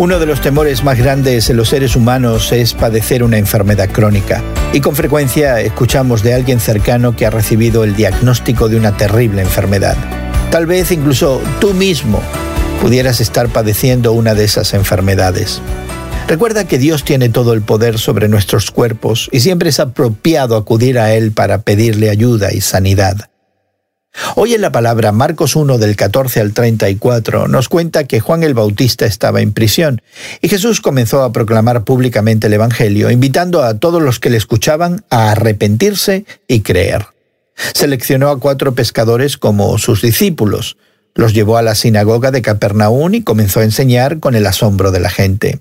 Uno de los temores más grandes en los seres humanos es padecer una enfermedad crónica. Y con frecuencia escuchamos de alguien cercano que ha recibido el diagnóstico de una terrible enfermedad. Tal vez incluso tú mismo pudieras estar padeciendo una de esas enfermedades. Recuerda que Dios tiene todo el poder sobre nuestros cuerpos y siempre es apropiado acudir a Él para pedirle ayuda y sanidad. Hoy en la palabra Marcos 1 del 14 al 34 nos cuenta que Juan el Bautista estaba en prisión y Jesús comenzó a proclamar públicamente el Evangelio, invitando a todos los que le escuchaban a arrepentirse y creer. Seleccionó a cuatro pescadores como sus discípulos, los llevó a la sinagoga de Capernaum y comenzó a enseñar con el asombro de la gente.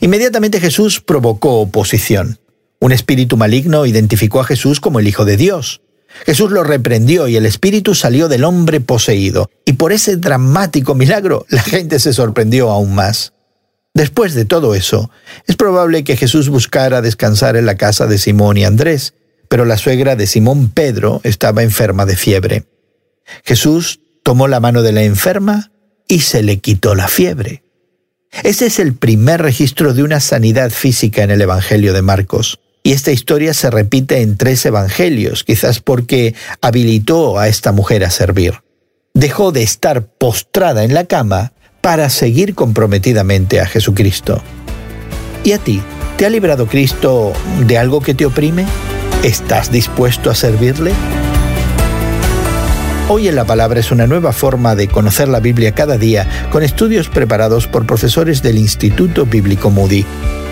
Inmediatamente Jesús provocó oposición. Un espíritu maligno identificó a Jesús como el Hijo de Dios. Jesús lo reprendió y el espíritu salió del hombre poseído. Y por ese dramático milagro la gente se sorprendió aún más. Después de todo eso, es probable que Jesús buscara descansar en la casa de Simón y Andrés, pero la suegra de Simón Pedro estaba enferma de fiebre. Jesús tomó la mano de la enferma y se le quitó la fiebre. Ese es el primer registro de una sanidad física en el Evangelio de Marcos. Y esta historia se repite en tres evangelios, quizás porque habilitó a esta mujer a servir. Dejó de estar postrada en la cama para seguir comprometidamente a Jesucristo. ¿Y a ti? ¿Te ha librado Cristo de algo que te oprime? ¿Estás dispuesto a servirle? Hoy en la Palabra es una nueva forma de conocer la Biblia cada día con estudios preparados por profesores del Instituto Bíblico Moody.